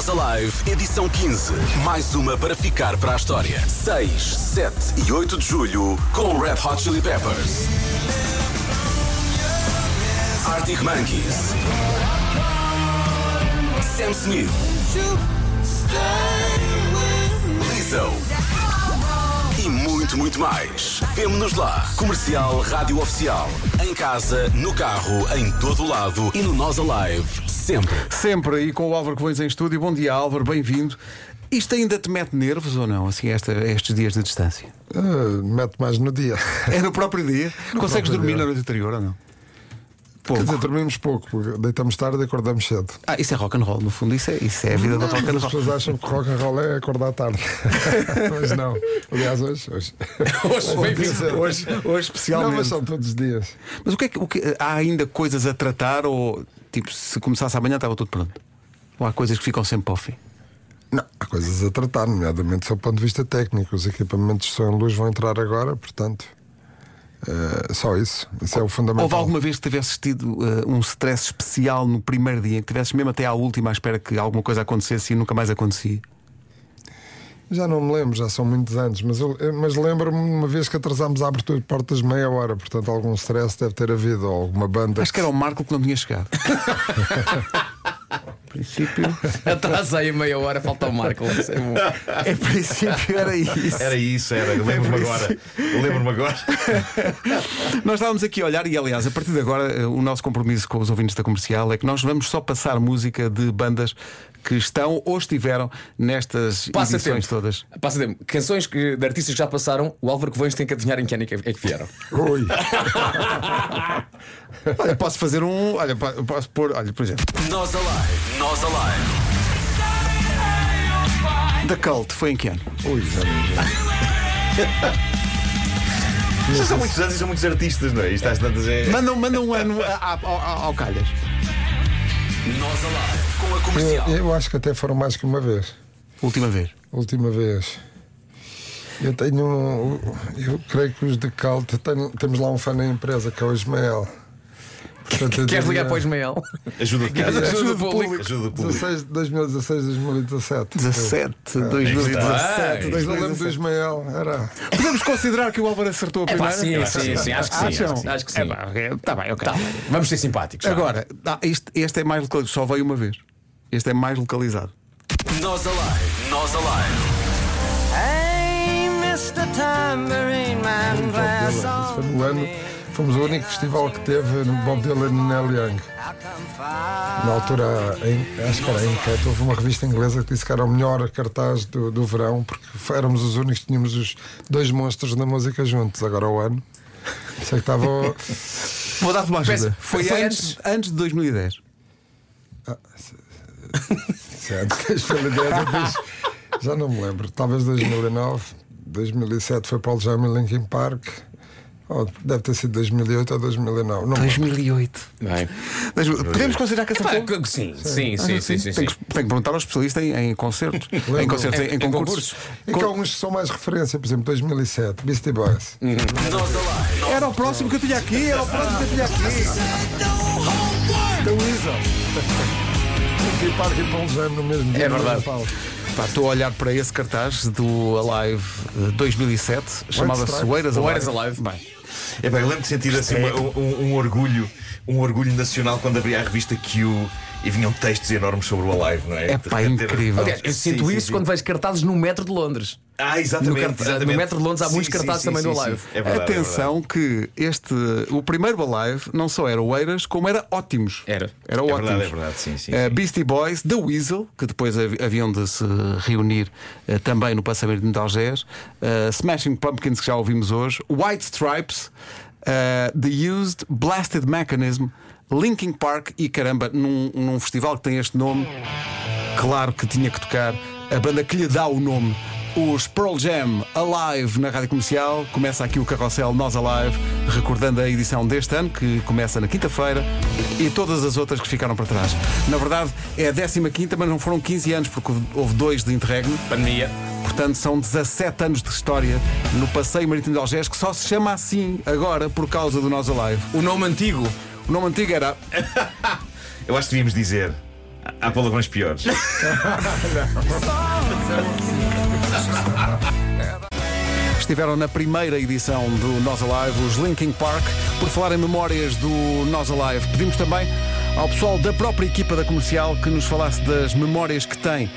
Nós Alive, edição 15. Mais uma para ficar para a história. 6, 7 e 8 de julho com Red Hot Chili Peppers. Arctic Monkeys. Sam Smith. Lizzo. E muito, muito mais. Vemo-nos lá. Comercial Rádio Oficial. Em casa, no carro, em todo lado e no Nós Alive. Sempre. Sempre aí com o Álvaro Covões em estúdio. Bom dia, Álvaro, bem-vindo. Isto ainda te mete nervos ou não, assim, esta, estes dias de distância? Ah, mete mais no dia. É no próprio dia? Consegues próprio dormir dia. na noite anterior ou não? Quer Pouco. dizer, dormimos pouco, porque deitamos tarde e acordamos cedo. Ah, isso é rock and roll, no fundo, isso é, isso é a vida do rock and As roll. pessoas acham que rock and roll é acordar tarde. mas não. Aliás, hoje. Hoje, Hoje. Hoje- Hoje, hoje Não, especialmente. mas são todos os dias. Mas o que é que, o que- há ainda coisas a tratar ou tipo, se começasse amanhã estava tudo pronto? Ou há coisas que ficam sempre para o fim? Não, há coisas a tratar, nomeadamente do ponto de vista técnico. Os equipamentos de som e luz vão entrar agora, portanto. Eh, só isso. Isso é o fundamental. Houve alguma vez que tivesses tido eh, um stress especial no primeiro dia, que tivesses mesmo até à última à espera que alguma coisa acontecesse e nunca mais acontecia? Já não me lembro, já são muitos anos, mas, eu- mas lembro-me uma vez que atrasámos a abertura de portas meia hora, portanto algum stress deve ter havido, ou alguma banda. Acho que era o Marco que não tinha chegado. princípio, Atrasei a meia hora, falta o Marco. É em princípio era isso. Era isso, era. Lembro-me agora. Lembro-me agora. Nós estávamos aqui a olhar e, aliás, a partir de agora, eh, o nosso compromisso com os ouvintes da comercial é que nós vamos só passar música de bandas que estão ou estiveram nestas Passa edições tempo. todas. Passa tempo. Canções que, de artistas que já passaram, o Álvaro Covões tem que adivinhar em que ano é que, é vieram. Ui, Olha, posso fazer um. Olha, po- posso pôr. Olha, por exemplo, Nós Alive. Nós Alive. The Cult foi em que ano? ui, já Já são muitos anos e são muitos artistas, não é? Isto às tantas é. Manda, manda um ano a- ao, ao, ao Calhas. Nós Alive. Com a comercial. eu, eu acho que até foram mais que uma vez. Última vez. Última vez. Eu tenho. um- Eu creio que os de Calt. tenho- temos lá um fã na empresa que é o Ismael. Portanto, Queres ligar para o Ismael? Ajuda de casa. Ajuda do público. Ajuda. 16, 2016, 2017. 17, 2017. Mas eu lembro do Ismael, era. Podemos considerar que o Álvaro acertou a É pá, primeira? sim, sim, sim, acho que sim. Acham? Acho, que sim. É pá, ok, tá bem, ok. Tá. Vamos ser simpáticos. vá. Agora, este, este é mais localizado, só veio uma vez. Este é mais localizado. Nós Alive. Nós Alive. Hey, Mr. Tambourine Man, play Isso a Fomos o único festival que teve no Bob Dylan e Neil Young. Na altura, em, acho que era em Enquete, houve uma revista inglesa que disse que era o melhor cartaz do, do verão, porque éramos os únicos que tínhamos os dois monstros da música juntos. Agora o ano. Sei que estava. o- Vou dar-te uma ajuda. Peço- Foi, foi antes, antes de 2010. se é antes de 2010, ou dois- já não me lembro. Talvez 2009, 2007 foi Jam e Linkin Park. Ou deve ter sido 2008 ou 2009. Não me lembro. 2008. Bem. Podemos considerar que Epá, acertou? que- sim, sim, sim, sim, sim, Tem sim. que, tem que perguntar ao especialista em, em concertos. em concertos, em, Em- em em concursos. E que alguns que são mais referência, por exemplo, 2007, Beastie Boys. Alive. Era o próximo que eu tinha aqui, era o próximo que eu tinha aqui. Da Weasel. E Paul Jam no mesmo dia. É verdade. Pá, Estou a olhar para esse cartaz do Alive eh, 2007, chamava-se Stripes. Oeiras Alive. Alive. Bem, É bem, eu lembro de sentir assim uma- um, um orgulho, um orgulho nacional quando abria a revista Q e vinham textos enormes sobre o Alive, não é? É pá, incrível. Aliás, eu Sim, sinto sim, isso sim. quando vejo cartazes no metro de Londres. Ah, No, exatamente. no exatamente. metro de Londres há Sim, muitos cartazes sim, também sim, do Alive. sim. É verdade, é Atenção que este, o primeiro Alive não só era Oeiras, como era ótimos. Era. Era É ótimos. verdade, é verdade, sim, sim, sim. Beastie Boys, The Weasel, que depois havi- haviam de se reunir eh, também no passamento de Algés, eh, Smashing Pumpkins, que já ouvimos hoje, White Stripes, The Used, Blasted Mechanism, Linkin Park e caramba, num, num festival que tem este nome, claro que tinha que tocar a banda que lhe dá o nome. Os Pearl Jam Alive na rádio comercial. Começa aqui o carrossel Nós Alive, recordando a edição deste ano, que começa na quinta-feira, e todas as outras que ficaram para trás. Na verdade, é a 15, mas não foram 15 anos, porque houve dois de interregno. Pandemia. Portanto, são 17 anos de história no Passeio Marítimo de Algés, que só se chama assim agora por causa do Nós Alive. O nome antigo. O nome antigo era Eu acho que devíamos dizer Há palavrões piores. Estiveram na primeira edição do Nós Alive, os Linkin Park. Por falar em memórias do Nós Alive, pedimos também ao pessoal da própria equipa da comercial que nos falasse das memórias que tem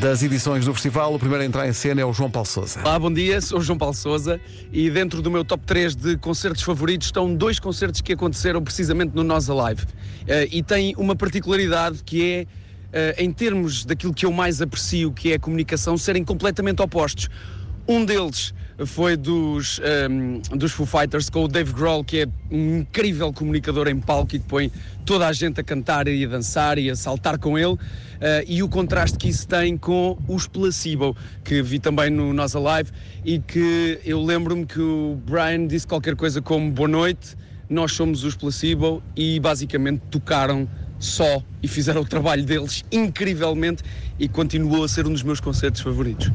das edições do festival. O primeiro a entrar em cena é o João Paulo Souza. Olá, bom dia, sou o João Paulo Souza e dentro do meu top 3 de concertos favoritos estão dois concertos que aconteceram precisamente no Nós Alive. Eh, e tem uma particularidade que é, eh, em termos daquilo que eu mais aprecio, que é a comunicação, serem completamente opostos. Um deles foi dos, ehm, dos Foo Fighters com o Dave Grohl, que é um incrível comunicador em palco e que põe toda a gente a cantar e a dançar e a saltar com ele. eh, e o contraste que isso tem com os Placebo, que vi também no Nós Alive e que eu lembro-me que o Brian disse qualquer coisa como boa noite, nós somos os Placebo e basicamente tocaram só e fizeram o trabalho deles incrivelmente e continuou a ser um dos meus concertos favoritos.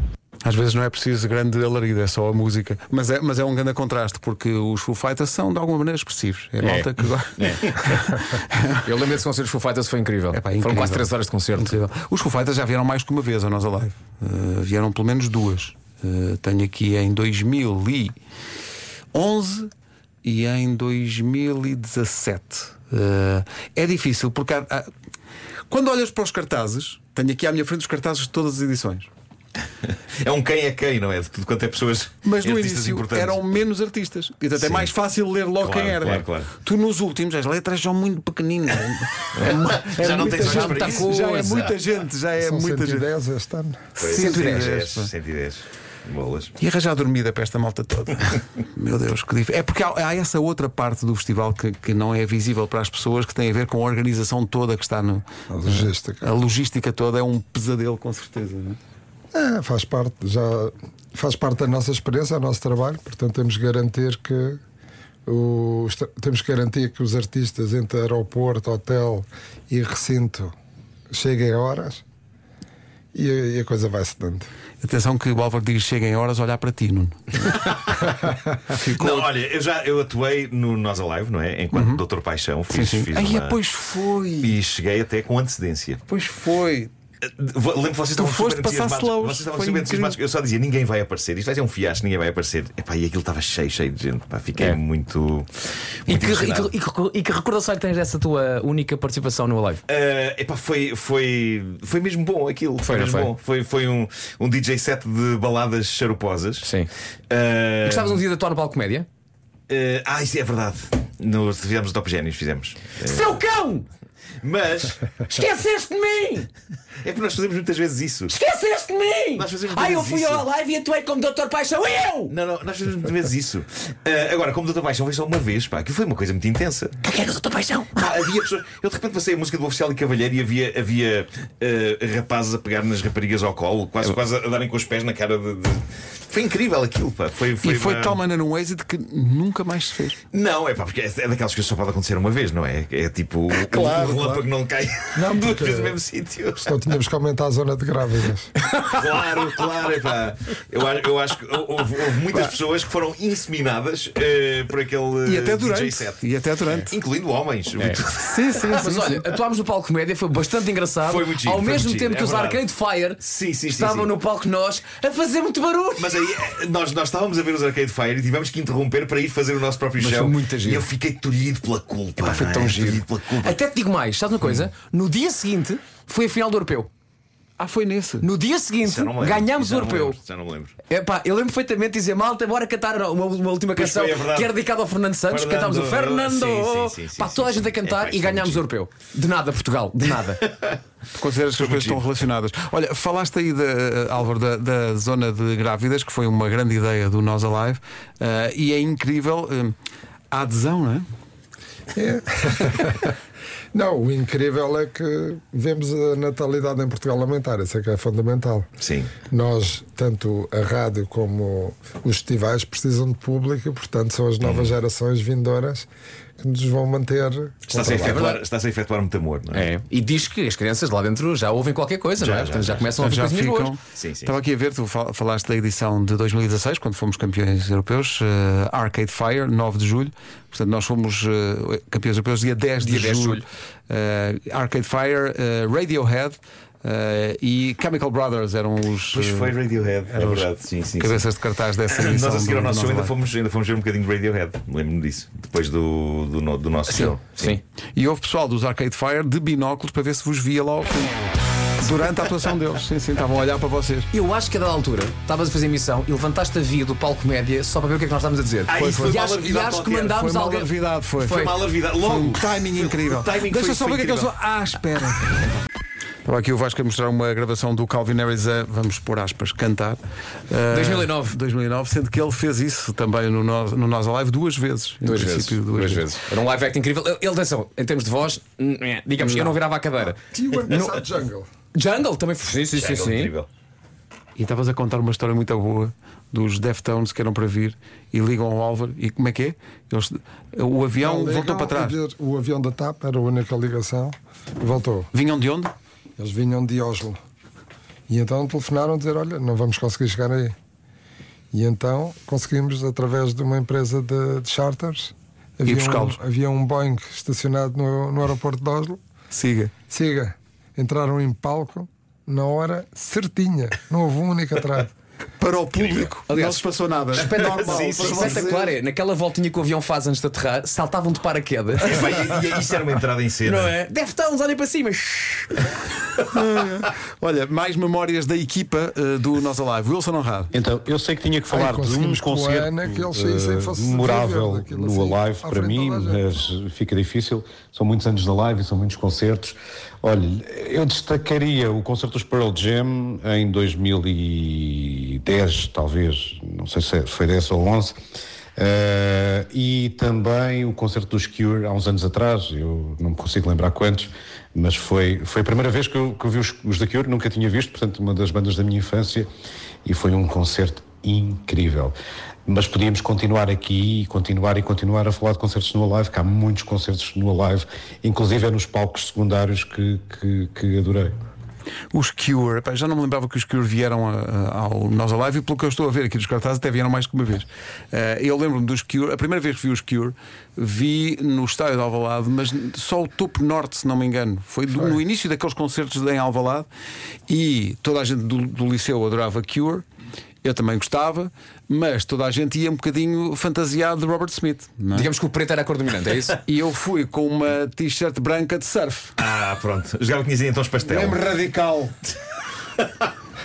Às vezes não é preciso grande alarido, é só a música. Mas é, mas é um grande contraste, porque os Foo Fighters são de alguma maneira expressivos. É, malta que gosta. Eu lembro desse concerto dos Foo Fighters, foi incrível. Epá, Foram incrível. quase 3 horas de concerto. Incrível. Os Foo Fighters já vieram mais que uma vez a Nós Alive. Uh, vieram pelo menos duas. Uh, tenho aqui em 2011 e em 2017. Uh, é difícil porque há- há- quando olhas para os cartazes, tenho aqui à minha frente os cartazes de todas as edições. É um quem é quem, não é? De tudo quanto é pessoas. Mas no início eram menos artistas. E portanto é mais fácil ler logo Claro, quem era. claro, claro. Tu nos últimos, as letras são muito pequeninas. É, mu- é Já não muita tens olhos gente, para isso? Já é muita gente, já é São muita gente. 110 este ano. Pois, 110, 110, pá. 110. Bolas. E arranjar dormida para esta malta toda. Meu Deus, que difícil. É porque há, há essa outra parte do festival que, que não é visível para as pessoas, que tem a ver com a organização toda que está no. A logística. A logística toda é um pesadelo, com certeza. não é? É, faz parte, já faz parte da nossa experiência, do nosso trabalho, portanto temos que garantir que os, temos que garantir que os artistas entre aeroporto, hotel e recinto cheguem a horas e, a- e a coisa vai-se dando. Atenção que o Álvaro diz chega em horas a olhar para ti, Nuno. Ficou. Não, olha, eu já eu atuei no Nós Alive, não é? Enquanto Doutor Paixão, fiz, Sim, sim. fiz Ai, uma- pois foi. E cheguei até com antecedência. Pois foi. Lembro que vocês estavam foste super passar slows. Vocês estavam Foi super entusiasmados. Eu só dizia: ninguém vai aparecer. Isto vai ser um fiasco, ninguém vai aparecer. Epá, e aquilo estava cheio, cheio de gente. Pá, fiquei É. muito. E muito que, e, que, e que- e que recordação é que tens dessa tua única participação no Alive? Ah, epá, foi, foi, foi mesmo bom aquilo. Foi, não mesmo foi? bom. Foi, foi um, um DJ set de baladas charuposas. Sim. Ah, Gostavas um dia de atuar no palco comédia? ah, ah, isso é verdade. Nós fizemos o Top Génios, fizemos. Seu cão! Mas Esqueceste de mim! é porque nós fazemos muitas vezes isso. Esqueceste de mim! Nós fazemos Ai, eu muitas fui vezes ao isso. live e atuei como Dr. Paixão. Eu! Não, não, nós fazemos muitas vezes isso. Ah, agora, como Doutor Paixão foi só uma vez, pá, que foi uma coisa muito intensa. O que é que é Dr. Paixão? Pá, havia pessoas. Eu de repente passei a música do Oficial e Cavalheiro e havia, havia ah, rapazes a pegar nas raparigas ao colo, quase, quase a darem com os pés na cara de. de- Foi incrível aquilo, pá. Foi, foi e foi uma- de tal maneira um êxito que nunca mais se fez. Não, é pá, porque é é daquelas coisas que só pode acontecer uma vez, não é? É tipo. Claro, o relâmpago claro. não cai Não, duas porque- vezes no mesmo sítio. Senão tínhamos que aumentar a zona de grávidas. Claro, claro, é pá. Eu, acho- eu acho que houve, houve muitas pessoas que foram inseminadas eh, por aquele E até eh, DJ durante. set. E até durante. Incluindo homens. Sim, sim, Mas sim, olha, atuámos no palco comédia, foi bastante engraçado. Foi muito giro, Ao foi mesmo muito tempo giro, que é os verdade. Arcade Fire Sim, sim, estavam sim. no palco nós a fazer muito barulho. Mas aí eh, nós, nós estávamos a ver os Arcade Fire e tivemos que interromper para ir fazer o nosso próprio Mas show. foi muito e giro. eu fiquei tolhido pela culpa. Epá, foi é? tão giro. Pela culpa. Até te digo mais, sabes uma coisa? No dia seguinte foi a final do europeu. Ah, foi nesse. No dia seguinte Já não me lembro. ganhámos Já o não me europeu. lembro, Já não me lembro. Epá, eu lembro perfeitamente de dizer malta, bora cantar uma, uma última Pois canção foi, é verdade. que era dedicada ao Fernando Santos. Fernando, Cantámos o Fernando. sim, sim, sim, Pá, sim, toda a sim. gente a cantar Epá, e isto ganhámos o muito europeu. De nada, Portugal, de nada. Consideras que as coisas estão relacionadas. Olha, falaste aí, de, Álvaro, da, da zona de grávidas, que foi uma grande ideia do Nós Alive, eh, e é incrível eh, a adesão, não é? Não, o incrível é que vemos a natalidade em Portugal aumentar, isso é que é fundamental. Sim. Nós, tanto a rádio como os festivais, precisam de público, portanto, são as Uhum. novas gerações vindouras que nos vão manter. Está-se a, efetuar, está-se a efetuar muito amor, não é? É. E diz que as crianças lá dentro já ouvem qualquer coisa, não é? já, Portanto, já, já. começam a ouvir já ficam. boas. Sim, sim. Estava aqui a ver, tu fal- falaste da edição de 2016, quando fomos campeões europeus, eh, Arcade Fire, 9 de julho. Portanto, nós fomos eh, campeões europeus dia 10 Dia de 10 de julho. julho. Eh, Arcade Fire, Radiohead eh, e Chemical Brothers eram os Pois eh, foi Radiohead, é verdade. Sim, sim, sim. cabeças de cartaz dessa edição. Nós a seguir ao nosso show ainda fomos, ainda fomos ver um bocadinho de Radiohead, lembro-me disso, depois do, do, do nosso show. Sim. E houve pessoal dos Arcade Fire de binóculos para ver se vos via lá ao fundo. Durante a atuação deles, sim, sim, estavam a olhar para vocês. Eu acho que a dada altura estavas a fazer emissão e levantaste a via do palco média só para ver o que é que nós estávamos a dizer. Ah, isso foi e acho, e acho que mandámos Foi alguém. foi. Foi uma alarvidade. Foi Logo, um timing incrível. timing Deixa foi- só foi ver o que é que eles incrível. Ah, espera. Estava aqui o Vasco a mostrar uma gravação do Calvin Harris a, vamos pôr aspas, cantar. Ah, 2009. 2009, sendo que ele fez isso também no, Nós- no Nós Alive duas vezes. em Duas vezes, princípio, duas vezes. Era um live act incrível. Ele, atenção, em termos de voz, digamos, eu não virava a cadeira. Tio Inside Jungle. Jungle também foi. Sim, sim, sim. Incrível. E estavas a contar uma história muito boa dos Deftones que eram para vir e ligam ao Álvaro. E como é que é? Eles, o avião Não, voltou para trás. O avião da TAP era a única ligação e voltou. Vinham de onde? Eles vinham de Oslo. E então telefonaram dizer: Olha, não vamos conseguir chegar aí. E então conseguimos, através de uma empresa de, de charters, havia um, havia um Boeing estacionado no, no aeroporto de Oslo. Siga. Siga, entraram em palco na hora certinha, não houve um único atraso. Para o público, não se passou nada. Espetacular, Sim, sim, espetacular é. Naquela voltinha que o avião faz antes de aterrar, saltavam de paraquedas. Epá, e, e isso era uma entrada em cena. Não é? Deftones, olhem para cima. Olha, mais memórias da equipa eh, do Nós Alive. Wilson Honrado. Então, eu sei que tinha que Ai, falar de um concerto Ana que eh, memorável no assim, Alive para mim, mas fica difícil. São muitos anos de live e são muitos concertos. Olha, eu destacaria o concerto dos Pearl Jam em 2010, talvez, não sei se foi 10 ou 11. eh, e também o concerto dos Cure há uns anos atrás, eu não me consigo lembrar quantos, mas foi, foi a primeira vez que eu, que eu vi os, os da Cure, nunca tinha visto, portanto, uma das bandas da minha infância, e foi um concerto incrível. Mas podíamos continuar aqui e continuar e continuar a falar de concertos no Alive, que há muitos concertos no Alive, inclusive é nos palcos secundários que, que, que adorei. Os Cure, já não me lembrava que os Cure vieram a- a- ao Nós Alive e pelo que eu estou a ver aqui dos cartazes até vieram mais que uma vez. Eh, eu lembro-me dos Cure, a primeira vez que vi os Cure, vi no estádio de Alvalade, mas só o topo norte, se não me engano. Foi, do- no início daqueles concertos em Alvalade e toda a gente do, do liceu adorava Cure. Eu também gostava, mas toda a gente ia um bocadinho fantasiado de Robert Smith. não é? Digamos que o preto era a cor dominante, é isso? E eu fui com uma t-shirt branca de surf. Ah, pronto. Jogava que tinhas em tons pastel. Lembro radical.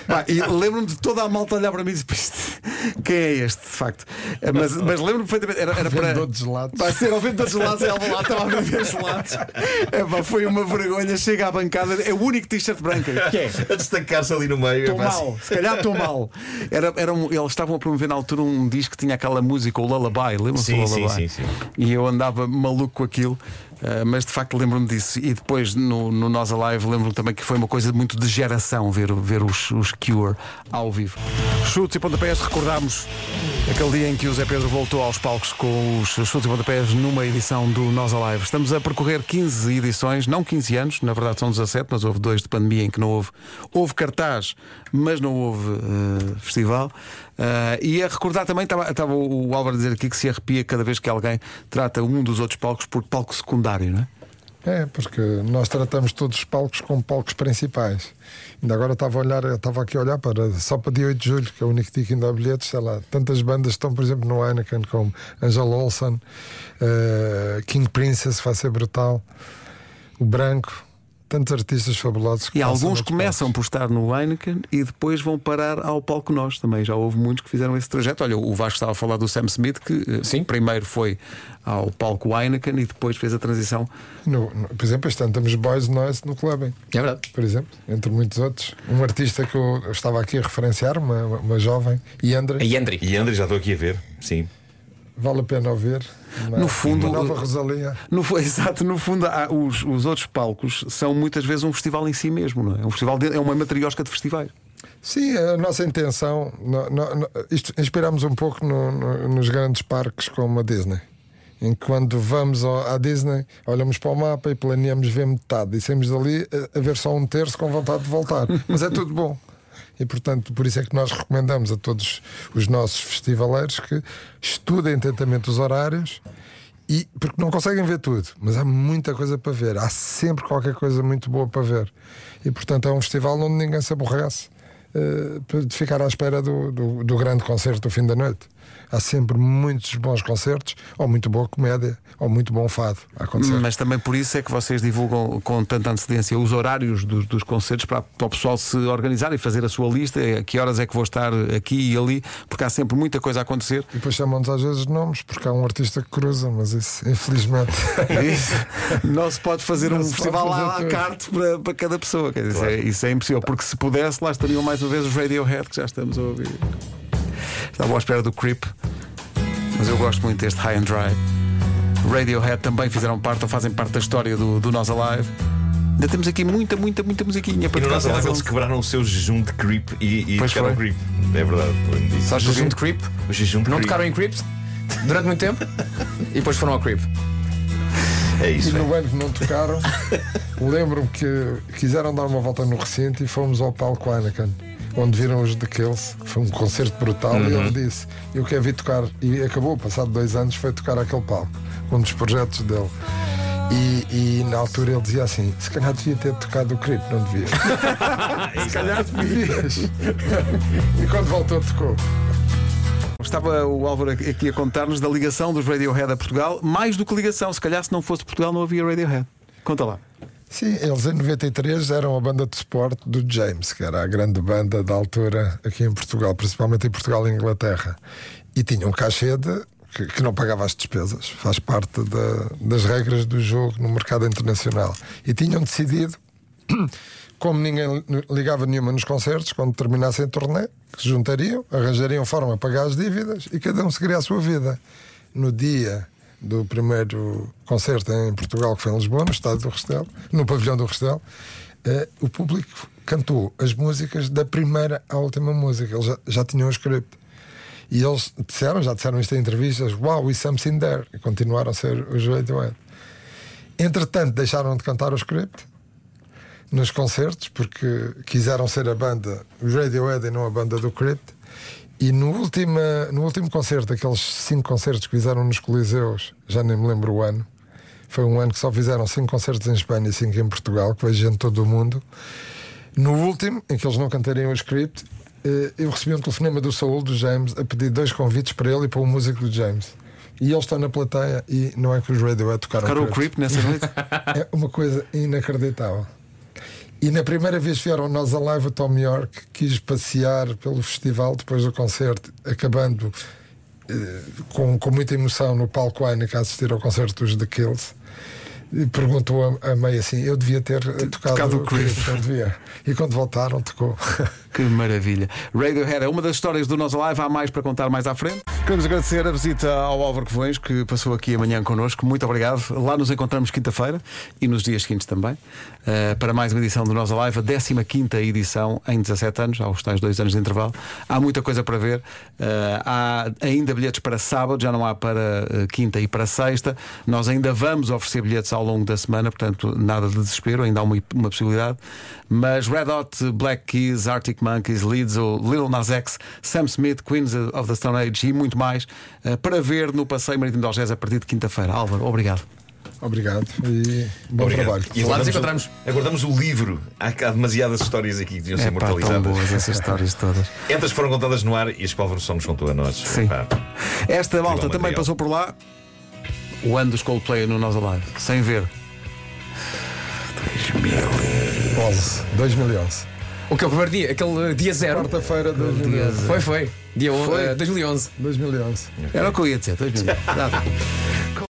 Pá, e lembro-me de toda a malta olhar para mim e dizer: "Pá, isto- quem é este, de facto? Eh, Mas, mas lembro-me perfeitamente, era, era para. De gelados. Vai ser ao vendedor de gelados, ela lá estava a vender gelados. É, pá, foi uma vergonha. Chega à bancada, é o único t-shirt branca. Que é? A destacar-se ali no meio. Estou epá, mal, se calhar estou mal. Era, era um- eles estavam a promover na altura um disco que tinha aquela música, o Lullaby, lembram-se Sim, do sim, Lullaby? sim, sim. E eu andava maluco com aquilo, eh, mas de facto lembro-me disso. E depois no, no Nós Alive lembro-me também que foi uma coisa muito de geração ver, ver os, os Cure ao vivo. Chutes e pontapés, recordámos aquele dia em que o Zé Pedro voltou aos palcos com os chutes e pontapés numa edição do Nós Alive. Estamos a percorrer 15 edições, não 15 anos, na verdade são 17, mas houve dois de pandemia em que não houve. Houve cartaz, mas não houve eh, festival. Eh, e a recordar também, estava o Álvaro a dizer aqui que se arrepia cada vez que alguém trata um dos outros palcos por palco secundário, não é? É, porque nós tratamos todos os palcos como palcos principais. Ainda agora estava a olhar, estava aqui a olhar para só para dia 8 de julho, que é o único dia que ainda há bilhetes, sei lá, tantas bandas estão, por exemplo, no Heineken, como Angela Olsen, eh, King Princess, vai ser brutal, o Branco, tantos artistas fabulosos que E alguns começam palcos. por estar no Heineken e depois vão parar ao palco nós também. Já houve muitos que fizeram esse trajeto. Olha, o Vasco estava a falar do Sam Smith, que eh, Sim. primeiro foi ao palco Heineken e depois fez a transição. No- no- por exemplo, este ano temos Boys Noise no Clubbing. É verdade. por exemplo, entre muitos outros. Um artista que eu estava aqui a referenciar, uma, uma jovem, Yandra, A Yandri. E André, já estou aqui a ver. Sim. Vale a pena ouvir. Uma, No fundo, nova Rosalia. No, exato, no fundo, há- os, os outros palcos são muitas vezes um festival em si mesmo, não é? É um festival de- é uma matriosca de festivais. Sim, a nossa intenção, no- no- isto inspiramos um pouco no- no- nos grandes parques como a Disney. em que quando vamos ao- à Disney, olhamos para o mapa e planeamos ver metade e saímos dali a, a ver só um terço com vontade de voltar. Mas é tudo bom. E portanto, por isso é que nós recomendamos a todos os nossos festivaleiros que estudem atentamente os horários e porque não conseguem ver tudo, mas há muita coisa para ver, há sempre qualquer coisa muito boa para ver. E portanto é um festival onde ninguém se aborrece eh, de ficar à espera do, do, do grande concerto do fim da noite. Há sempre muitos bons concertos, ou muito boa comédia, ou muito bom fado a acontecer. Mas também por isso é que vocês divulgam com tanta antecedência os horários dos, dos concertos para, para o pessoal se organizar e fazer a sua lista. A que horas é que vou estar aqui e ali, porque há sempre muita coisa a acontecer. E depois chamam-nos às vezes nomes, porque há um artista que cruza, mas isso, infelizmente. Isso, não se pode fazer Não um festival à la carte para, para cada pessoa. Quer dizer, é, isso é impossível, porque se pudesse, lá estariam mais uma vez os Radiohead que já estamos a ouvir. Estava à espera do Creep, mas eu gosto muito deste High and Dry. Radiohead também fizeram parte ou fazem parte da história do, do Nós Alive. Ainda temos aqui muita, muita, muita musiquinha E para no tocar. nosso live eles quebraram o seu jejum de creep e, e Pois tocaram foi. creep. É verdade. Só jejum de creep. O jejum de Não creep. tocaram em creeps durante muito tempo e depois foram ao creep. É E isso. é. no ano que não tocaram, lembro-me que quiseram dar uma volta no recinto e fomos ao palco Anakin, onde viram os The Kills, que foi um concerto brutal, e Uhum. ele disse: Eu quero vir tocar. E acabou, passado dois anos, foi tocar aquele palco, um dos projetos dele. E, e na altura ele dizia assim: Se calhar devia ter tocado o Creep, não devia. Se calhar devias. e quando voltou, tocou. Estava o Álvaro aqui a contar-nos da ligação dos Radiohead a Portugal, mais do que ligação. Se calhar, se não fosse Portugal, não havia Radiohead. Conta lá. Sim, eles em 93 eram a banda de suporte do James, que era a grande banda da altura aqui em Portugal, principalmente em Portugal e Inglaterra. E tinham um cachê de, que, que não pagava as despesas, faz parte da- das regras do jogo no mercado internacional. E tinham decidido, como ninguém ligava nenhuma nos concertos, quando terminassem a turnê, que se juntariam, arranjariam forma para pagar as dívidas e cada um seguiria a sua vida. No dia do primeiro concerto em Portugal, que foi em Lisboa, no estádio do Restelo, no pavilhão do Restelo, eh, o público cantou as músicas da primeira à última música. Eles já, já tinham o script. E eles disseram, já disseram isto em entrevistas, wow, we something there. E continuaram a ser os Radiohead. Entretanto, deixaram de cantar o script nos concertos, porque quiseram ser a banda os Radiohead e não a banda do Crypt. E no último, no último concerto, aqueles cinco concertos que fizeram nos Coliseus, já nem me lembro o ano, foi um ano que só fizeram cinco concertos em Espanha e cinco em Portugal, que veio gente de todo o mundo. No último, em que eles não cantariam o script, eh, eu recebi um telefonema do Saúl, do James, a pedir dois convites para ele e para o músico do James. E eles estão na plateia e não é que os Radiohead tocaram Tocaram o. Creep nessa noite? É uma coisa inacreditável. E na primeira vez que vieram nós a live, o Tom York quis passear pelo festival depois do concerto, acabando eh, com, com muita emoção no palco Heineken a assistir ao concerto dos The Kills. E perguntou a, a meio assim: Eu devia ter eh, tocado, tocado o devia. E quando voltaram, tocou. Que maravilha. Radiohead é uma das histórias do nosso live, há mais para contar mais à frente. Queremos agradecer a visita ao Álvaro Covões, que passou aqui amanhã connosco. Muito obrigado. Lá nos encontramos quinta-feira e nos dias seguintes também, eh, para mais uma edição do Nossa Live, a 15 edição em 17 anos, aos tais dois anos de intervalo. Há muita coisa para ver. Eh, há ainda bilhetes para sábado, já não há para eh, quinta e para sexta. Nós ainda vamos oferecer bilhetes ao longo da semana, portanto, nada de desespero, ainda há uma, uma possibilidade. Mas Red Hot, Black Keys, Arctic Monkeys, Lizzo, Lil Nas X, Sam Smith, Queens of the Stone Age e muito mais eh, para ver no Passeio Marítimo de Algés a partir de quinta-feira. Álvaro, obrigado. Obrigado e bom Obrigado. trabalho. E Lá nos encontramos. Aguardamos o livro. Há, há demasiadas histórias aqui que deviam ser É pá, tão imortalizadas. boas essas histórias todas. Estas foram contadas no ar e as que o Álvaro só nos contou a nós. Sim. Pá, Esta malta material. também passou por lá. O ano dos Coldplay no Nós Alive, sem ver. 11, 2011. O que é o primeiro dia? Aquele dia zero. Quarta-feira de 2011. Foi, foi. Dia Foi. eh, 2011. 2011. Era o que eu ia dizer. dois minutos. Nada.